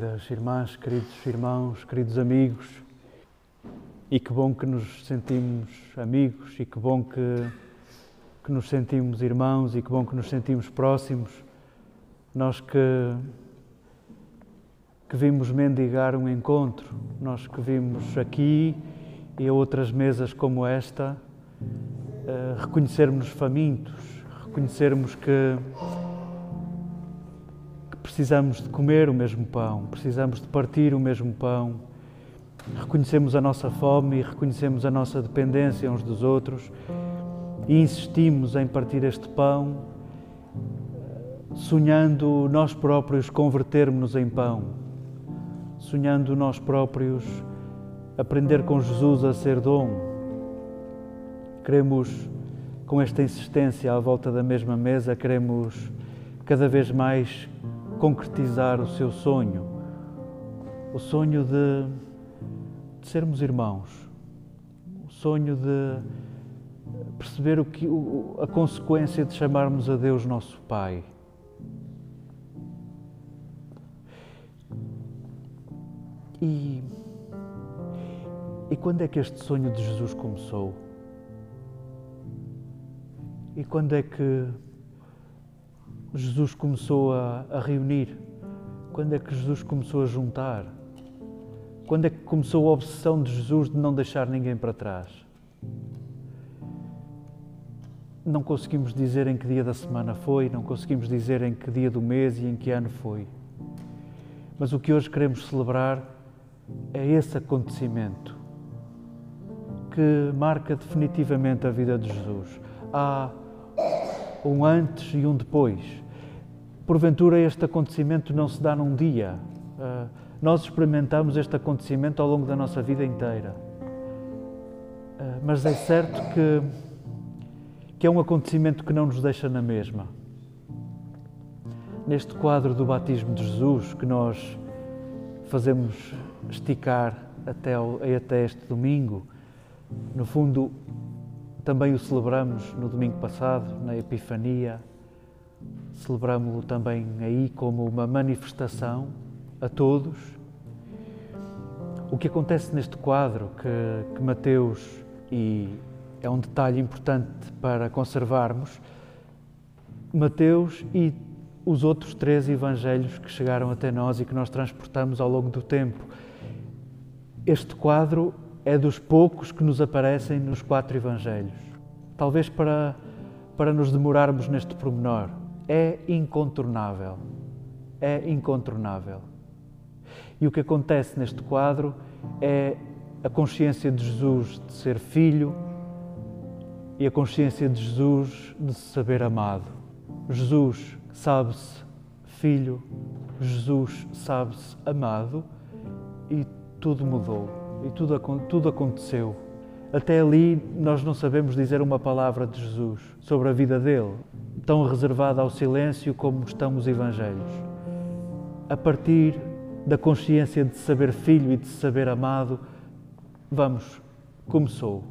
Queridas irmãs, queridos irmãos, queridos amigos, e que bom que nos sentimos amigos, e que bom que, que nos sentimos irmãos, e que bom que nos sentimos próximos, nós que, que vimos mendigar um encontro, nós que vimos aqui e a outras mesas como esta, uh, reconhecermos-nos famintos, reconhecermos que precisamos de comer o mesmo pão, precisamos de partir o mesmo pão. Reconhecemos a nossa fome e reconhecemos a nossa dependência uns dos outros e insistimos em partir este pão, sonhando nós próprios convertermos-nos em pão, sonhando nós próprios aprender com Jesus a ser dom. Queremos, com esta insistência à volta da mesma mesa, queremos cada vez mais concretizar o seu sonho, o sonho de, de sermos irmãos, o sonho de perceber o que, o, a consequência de chamarmos a Deus nosso Pai. E, e quando é que este sonho de Jesus começou? E quando é que Jesus começou a, a reunir? Quando é que Jesus começou a juntar? Quando é que começou a obsessão de Jesus de não deixar ninguém para trás? Não conseguimos dizer em que dia da semana foi, não conseguimos dizer em que dia do mês e em que ano foi. Mas o que hoje queremos celebrar é esse acontecimento que marca definitivamente a vida de Jesus. Há um antes e um depois. Porventura, este acontecimento não se dá num dia. Uh, nós experimentamos este acontecimento ao longo da nossa vida inteira. Uh, mas é certo que, que é um acontecimento que não nos deixa na mesma. Neste quadro do batismo de Jesus, que nós fazemos esticar até, até este domingo, no fundo, também o celebramos no domingo passado, na Epifania. Celebramos-lo também aí como uma manifestação a todos. O que acontece neste quadro que, que Mateus, e é um detalhe importante para conservarmos, Mateus e os outros três evangelhos que chegaram até nós e que nós transportamos ao longo do tempo. Este quadro é dos poucos que nos aparecem nos quatro Evangelhos. Talvez para, para nos demorarmos neste pormenor. É incontornável. É incontornável. E o que acontece neste quadro é a consciência de Jesus de ser filho e a consciência de Jesus de se saber amado. Jesus sabe-se filho, Jesus sabe-se amado e tudo mudou e tudo, tudo aconteceu. Até ali nós não sabemos dizer uma palavra de Jesus sobre a vida dele, tão reservada ao silêncio como estão os Evangelhos. A partir da consciência de saber filho e de saber amado, vamos, começou.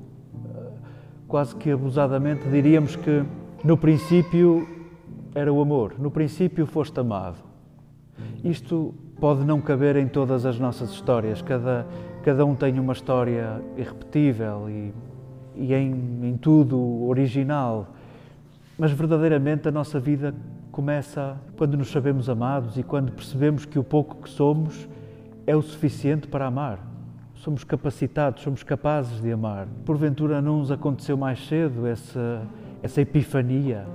Quase que abusadamente diríamos que no princípio era o amor, no princípio foste amado. Isto pode não caber em todas as nossas histórias, cada Cada um tem uma história irrepetível e, e em, em tudo original, mas verdadeiramente a nossa vida começa quando nos sabemos amados e quando percebemos que o pouco que somos é o suficiente para amar. Somos capacitados, somos capazes de amar. Porventura não nos aconteceu mais cedo essa, essa epifania.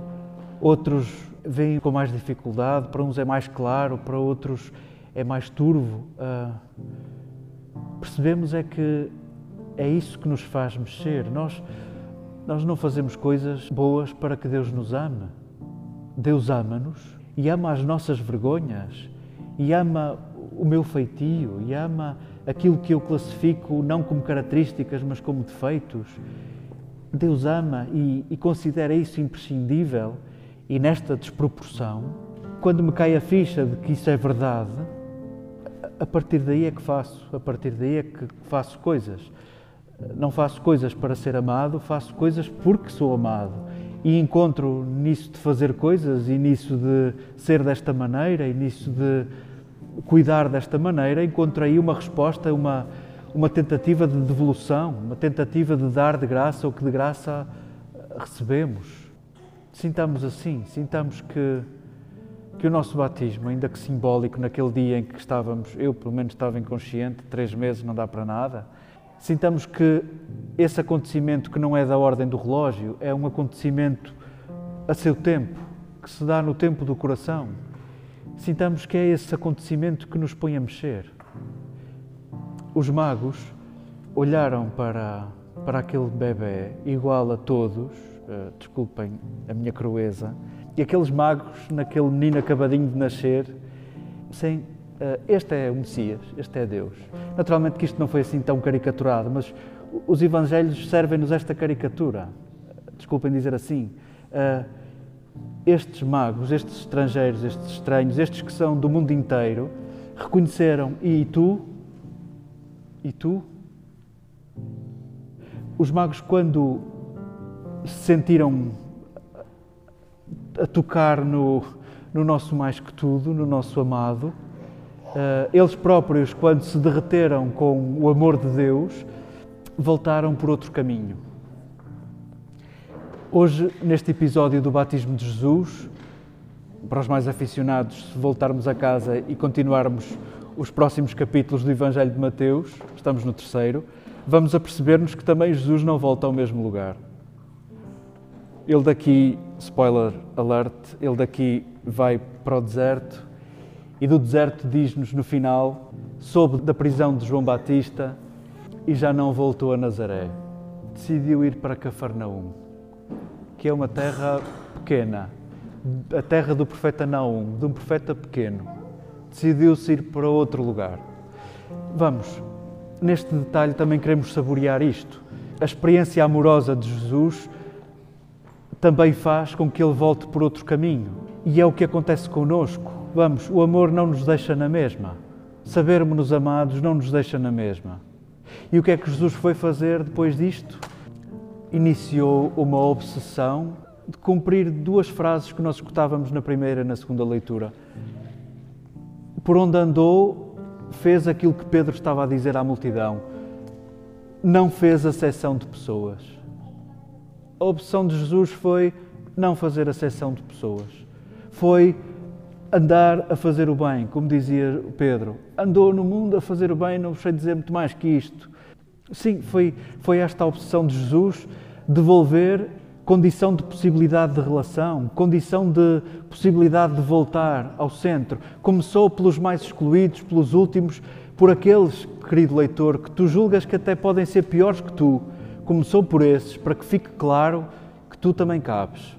Outros veem com mais dificuldade, para uns é mais claro, para outros é mais turvo. Uh, percebemos é que é isso que nos faz mexer. Nós, nós não fazemos coisas boas para que Deus nos ame. Deus ama-nos e ama as nossas vergonhas e ama o meu feitio e ama aquilo que eu classifico não como características, mas como defeitos. Deus ama e, e considera isso imprescindível e nesta desproporção, quando me cai a ficha de que isso é verdade, a partir daí é que faço, a partir daí é que faço coisas. Não faço coisas para ser amado, faço coisas porque sou amado. E encontro nisso de fazer coisas e nisso de ser desta maneira e nisso de, cuidar desta maneira, encontro aí uma resposta, uma, uma tentativa de devolução, uma tentativa de dar de graça o que de graça recebemos. Sintamos assim, sintamos que, que o nosso batismo, ainda que simbólico, naquele dia em que estávamos, eu pelo menos estava inconsciente, três meses não dá para nada, sintamos que esse acontecimento que não é da ordem do relógio, é um acontecimento a seu tempo, que se dá no tempo do coração. Sintamos que é esse acontecimento que nos põe a mexer. Os magos olharam para, para aquele bebê igual a todos, uh, desculpem a minha crueza, e aqueles magos, naquele menino acabadinho de nascer, sem este é o Messias, este é Deus. Naturalmente que isto não foi assim tão caricaturado, mas os Evangelhos servem-nos esta caricatura. Desculpem dizer assim. Uh, estes magos, estes estrangeiros, estes estranhos, estes que são do mundo inteiro, reconheceram: e tu? E tu? Os magos, quando se sentiram a tocar no, no nosso mais que tudo, no nosso amado, eles próprios, quando se derreteram com o amor de Deus, voltaram por outro caminho. Hoje, neste episódio do Batismo de Jesus, para os mais aficionados, se voltarmos a casa e continuarmos os próximos capítulos do Evangelho de Mateus, estamos no terceiro, vamos a perceber-nos que também Jesus não volta ao mesmo lugar. Ele daqui, spoiler alert, ele daqui vai para o deserto e do deserto diz-nos no final, soube da prisão de João Batista e já não voltou a Nazaré. Decidiu ir para Cafarnaum que é uma terra pequena, a terra do profeta Naum, de um profeta pequeno. Decidiu-se ir para outro lugar. Vamos, neste detalhe também queremos saborear isto. A experiência amorosa de Jesus também faz com que ele volte por outro caminho. E é o que acontece conosco. Vamos, o amor não nos deixa na mesma. Sabermos-nos amados não nos deixa na mesma. E o que é que Jesus foi fazer depois disto? iniciou uma obsessão de cumprir duas frases que nós escutávamos na primeira e na segunda leitura. Por onde andou, fez aquilo que Pedro estava a dizer à multidão. Não fez acessão de pessoas. A opção de Jesus foi não fazer acessão de pessoas. Foi andar a fazer o bem, como dizia Pedro. Andou no mundo a fazer o bem, não sei dizer muito mais que isto. Sim, foi, foi esta a obsessão de Jesus devolver condição de possibilidade de relação, condição de possibilidade de voltar ao centro. Começou pelos mais excluídos, pelos últimos, por aqueles, querido leitor, que tu julgas que até podem ser piores que tu. Começou por esses, para que fique claro que tu também cabes.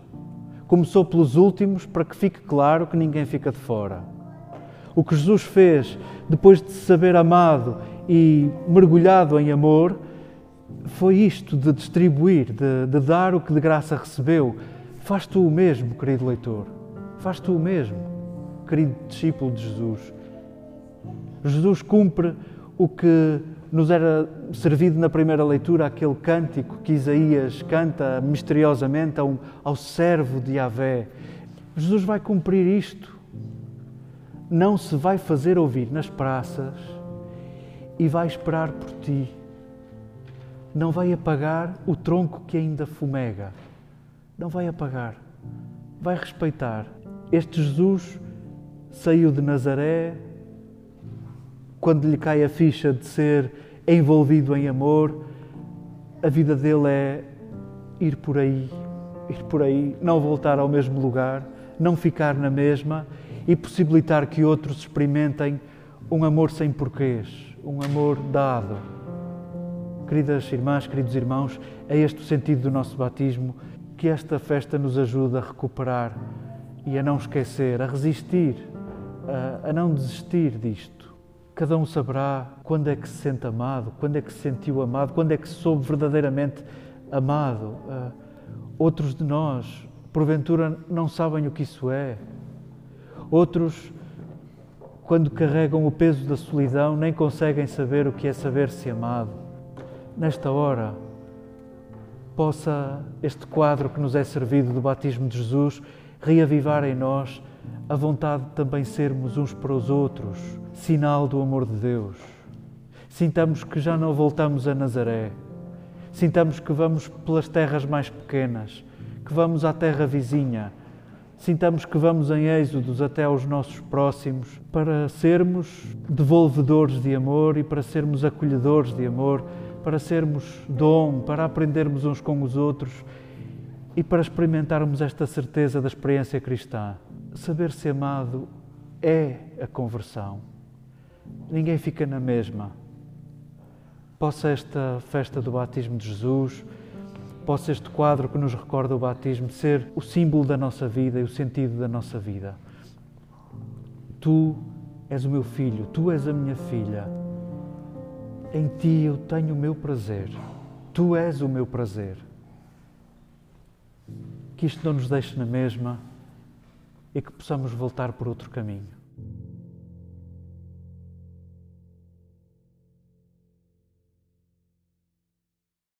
Começou pelos últimos, para que fique claro que ninguém fica de fora. O que Jesus fez depois de se saber amado e mergulhado em amor, foi isto de distribuir, de, de, dar o que de graça recebeu. Faz tu o mesmo, querido leitor. Faz tu o mesmo, querido discípulo de Jesus. Jesus cumpre o que nos era servido na primeira leitura, aquele cântico que Isaías canta misteriosamente ao, ao servo de Yahvé. Jesus vai cumprir isto. Não se vai fazer ouvir nas praças e vai esperar por ti não vai apagar o tronco que ainda fumega. Não vai apagar. Vai respeitar. Este Jesus saiu de Nazaré quando lhe cai a ficha de ser envolvido em amor. A vida dele é ir por aí, ir por aí, não voltar ao mesmo lugar, não ficar na mesma e possibilitar que outros experimentem um amor sem porquês, um amor dado Queridas irmãs, queridos irmãos, é este o sentido do nosso batismo, que esta festa nos ajuda a recuperar e a não esquecer, a resistir, a, a não desistir disto. Cada um saberá quando é que se sente amado, quando é que se sentiu amado, quando é que se soube verdadeiramente amado. Uh, outros de nós, porventura, não sabem o que isso é. Outros, quando carregam o peso da solidão, nem conseguem saber o que é saber-se amado nesta hora, possa este quadro que nos é servido do batismo de Jesus reavivar em nós a vontade de também sermos uns para os outros, sinal do amor de Deus. Sintamos que já não voltamos a Nazaré. Sintamos que vamos pelas terras mais pequenas, que vamos à terra vizinha. Sintamos que vamos em êxodos até aos nossos próximos para sermos devolvedores de amor e para sermos acolhedores de amor, para sermos dom, para aprendermos uns com os outros e para experimentarmos esta certeza da experiência cristã. Saber-se amado é a conversão. Ninguém fica na mesma. Possa esta festa do batismo de Jesus, possa este quadro que nos recorda o batismo ser o símbolo da nossa vida e o sentido da nossa vida. Tu és o meu filho, tu és a minha filha. Em ti eu tenho o meu prazer. Tu és o meu prazer que isto não nos deixe na mesma e que possamos voltar por outro caminho.